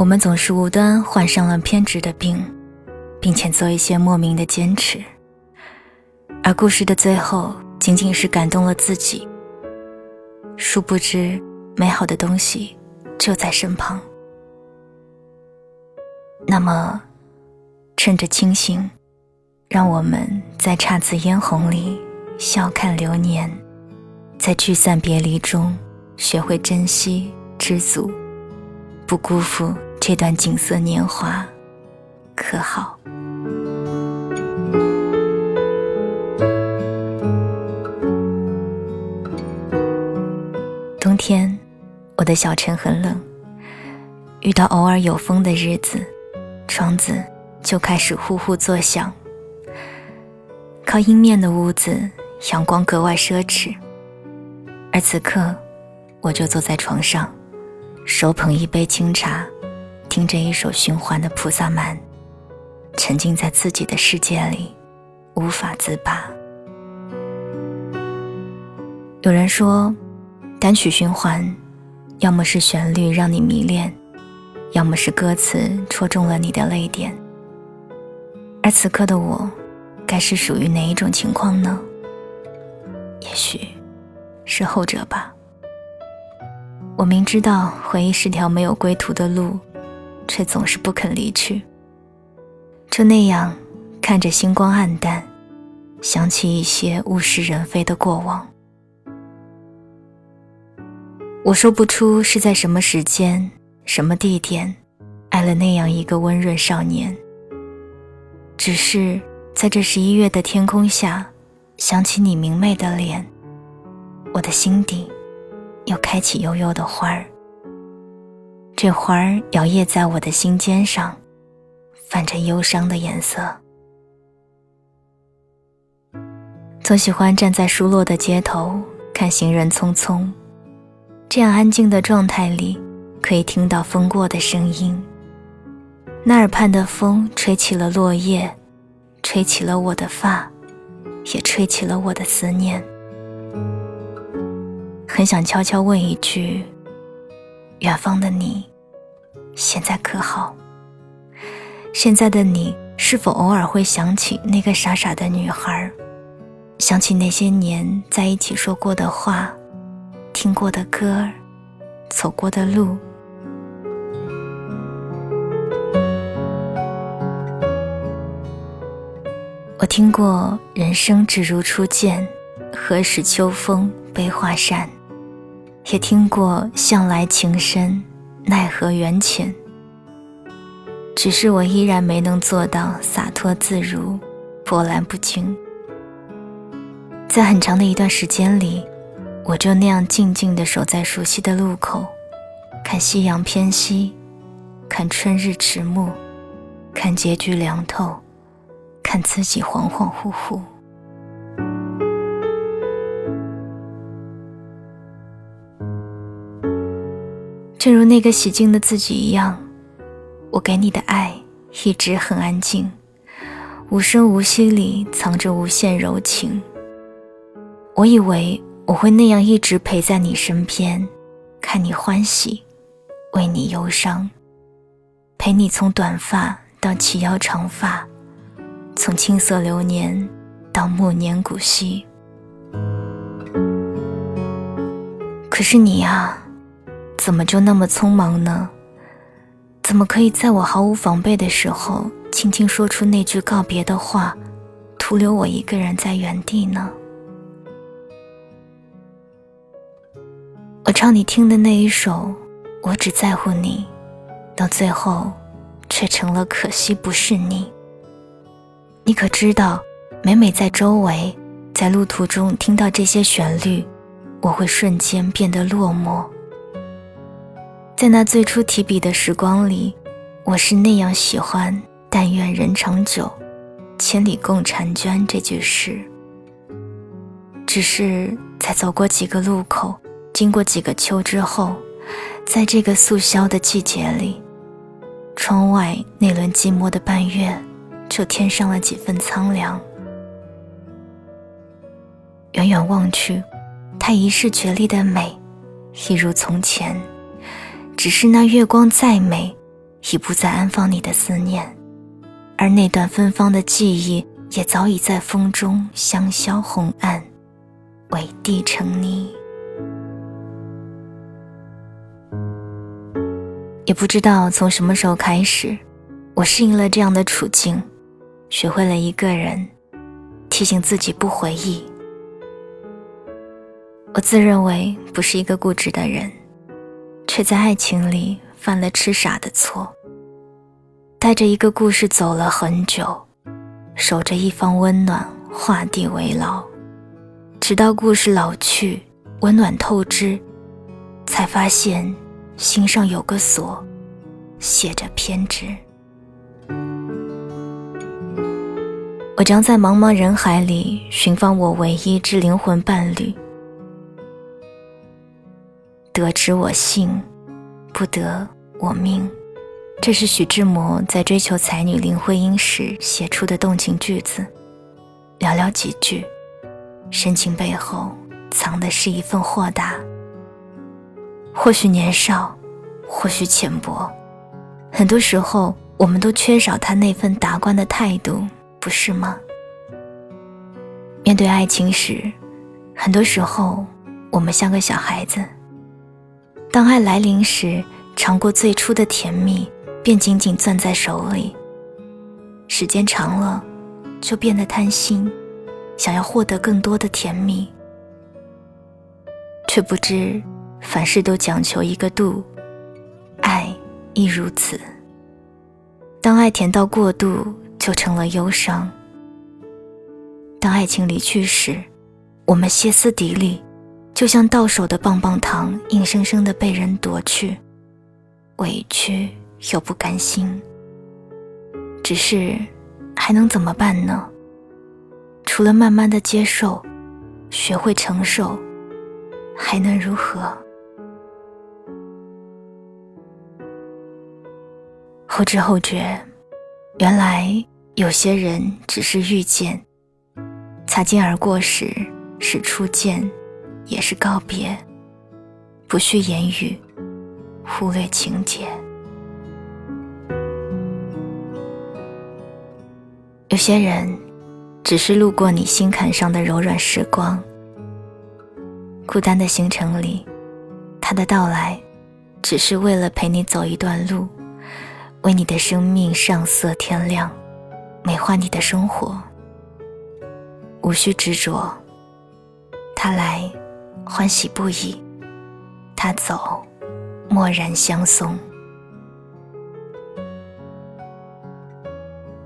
我们总是无端患上了偏执的病，并且做一些莫名的坚持，而故事的最后仅仅是感动了自己。殊不知，美好的东西就在身旁。那么，趁着清醒，让我们在姹紫嫣红里笑看流年，在聚散别离中学会珍惜知足，不辜负这段锦瑟年华，可好？冬天，我的小城很冷。遇到偶尔有风的日子，窗子就开始呼呼作响。靠阴面的屋子，阳光格外奢侈。而此刻，我就坐在床上，手捧一杯清茶，听着一首循环的《菩萨蛮》，沉浸在自己的世界里，无法自拔。有人说。单曲循环，要么是旋律让你迷恋，要么是歌词戳中了你的泪点。而此刻的我，该是属于哪一种情况呢？也许是后者吧。我明知道回忆是条没有归途的路，却总是不肯离去。就那样看着星光黯淡，想起一些物是人非的过往。我说不出是在什么时间、什么地点，爱了那样一个温润少年。只是在这十一月的天空下，想起你明媚的脸，我的心底又开起悠悠的花儿。这花儿摇曳在我的心尖上，泛着忧伤的颜色。总喜欢站在疏落的街头，看行人匆匆。这样安静的状态里，可以听到风过的声音。那耳畔的风吹起了落叶，吹起了我的发，也吹起了我的思念。很想悄悄问一句：远方的你，现在可好？现在的你是否偶尔会想起那个傻傻的女孩，想起那些年在一起说过的话？听过的歌，走过的路。我听过“人生只如初见，何事秋风悲画扇”，也听过“向来情深，奈何缘浅”。只是我依然没能做到洒脱自如、波澜不惊。在很长的一段时间里。我就那样静静地守在熟悉的路口，看夕阳偏西，看春日迟暮，看结局凉透，看自己恍恍惚惚。正如那个洗净的自己一样，我给你的爱一直很安静，无声无息里藏着无限柔情。我以为。我会那样一直陪在你身边，看你欢喜，为你忧伤，陪你从短发到齐腰长发，从青涩流年到暮年古稀。可是你呀，怎么就那么匆忙呢？怎么可以在我毫无防备的时候，轻轻说出那句告别的话，徒留我一个人在原地呢？我唱你听的那一首《我只在乎你》，到最后，却成了可惜不是你。你可知道，每每在周围，在路途中听到这些旋律，我会瞬间变得落寞。在那最初提笔的时光里，我是那样喜欢“但愿人长久，千里共婵娟”这句诗。只是在走过几个路口。经过几个秋之后，在这个速消的季节里，窗外那轮寂寞的半月，就添上了几分苍凉。远远望去，它一世绝丽的美，一如从前。只是那月光再美，已不再安放你的思念，而那段芬芳的记忆也早已在风中香消红暗，委地成泥。也不知道从什么时候开始，我适应了这样的处境，学会了一个人提醒自己不回忆。我自认为不是一个固执的人，却在爱情里犯了痴傻的错。带着一个故事走了很久，守着一方温暖，画地为牢，直到故事老去，温暖透支，才发现心上有个锁，写着偏执。我将在茫茫人海里寻访我唯一之灵魂伴侣。得之我幸，不得我命。这是徐志摩在追求才女林徽因时写出的动情句子。寥寥几句，深情背后藏的是一份豁达。或许年少，或许浅薄，很多时候我们都缺少他那份达观的态度，不是吗？面对爱情时，很多时候我们像个小孩子。当爱来临时，尝过最初的甜蜜，便紧紧攥在手里。时间长了，就变得贪心，想要获得更多的甜蜜，却不知凡事都讲求一个度，爱亦如此。当爱甜到过度，就成了忧伤。当爱情离去时，我们歇斯底里。就像到手的棒棒糖，硬生生的被人夺去，委屈又不甘心。只是，还能怎么办呢？除了慢慢的接受，学会承受，还能如何？后知后觉，原来有些人只是遇见，擦肩而过时是初见。也是告别，不需言语，忽略情节。有些人，只是路过你心坎上的柔软时光。孤单的行程里，他的到来，只是为了陪你走一段路，为你的生命上色添亮，美化你的生活。无需执着，他来。欢喜不已，他走，默然相送。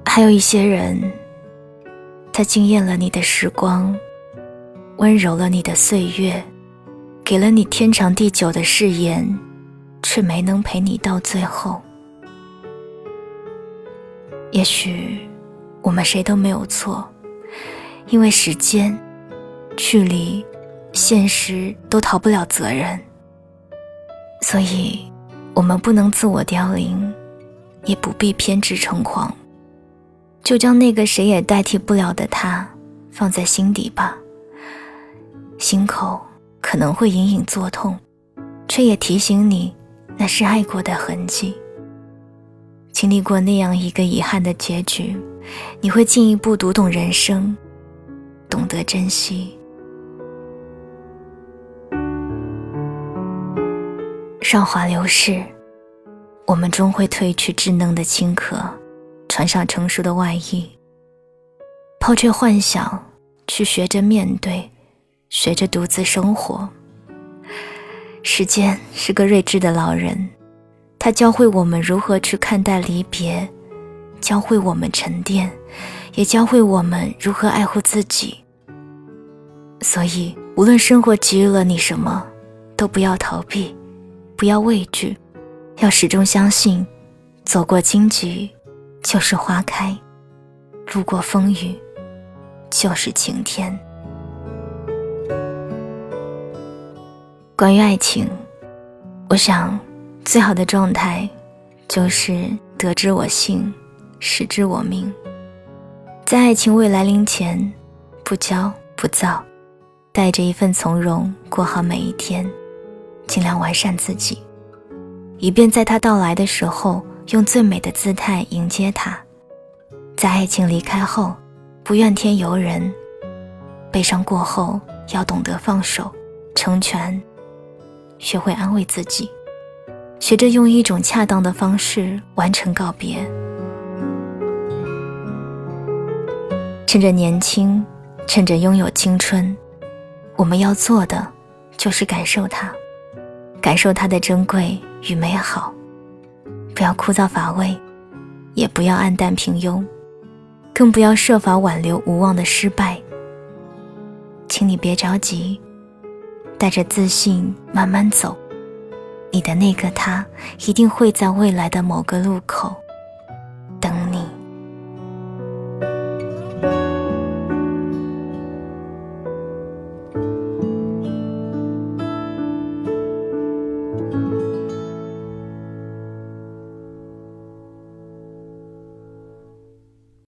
还有一些人，他惊艳了你的时光，温柔了你的岁月，给了你天长地久的誓言，却没能陪你到最后。也许我们谁都没有错，因为时间、距离。现实都逃不了责任，所以，我们不能自我凋零，也不必偏执成狂，就将那个谁也代替不了的他放在心底吧。心口可能会隐隐作痛，却也提醒你，那是爱过的痕迹。经历过那样一个遗憾的结局，你会进一步读懂人生，懂得珍惜。韶华流逝，我们终会褪去稚嫩的青壳，穿上成熟的外衣，抛却幻想，去学着面对，学着独自生活。时间是个睿智的老人，他教会我们如何去看待离别，教会我们沉淀，也教会我们如何爱护自己。所以，无论生活给予了你什么，都不要逃避。不要畏惧，要始终相信，走过荆棘就是花开，路过风雨就是晴天。关于爱情，我想最好的状态就是得之我幸，失之我命。在爱情未来临前，不骄不躁，带着一份从容过好每一天。尽量完善自己，以便在他到来的时候用最美的姿态迎接他。在爱情离开后，不怨天尤人；悲伤过后，要懂得放手、成全，学会安慰自己，学着用一种恰当的方式完成告别。趁着年轻，趁着拥有青春，我们要做的就是感受它，感受它的珍贵与美好，不要枯燥乏味，也不要黯淡平庸。更不要设法挽留无望的失败。请你别着急，带着自信慢慢走，你的那个他一定会在未来的某个路口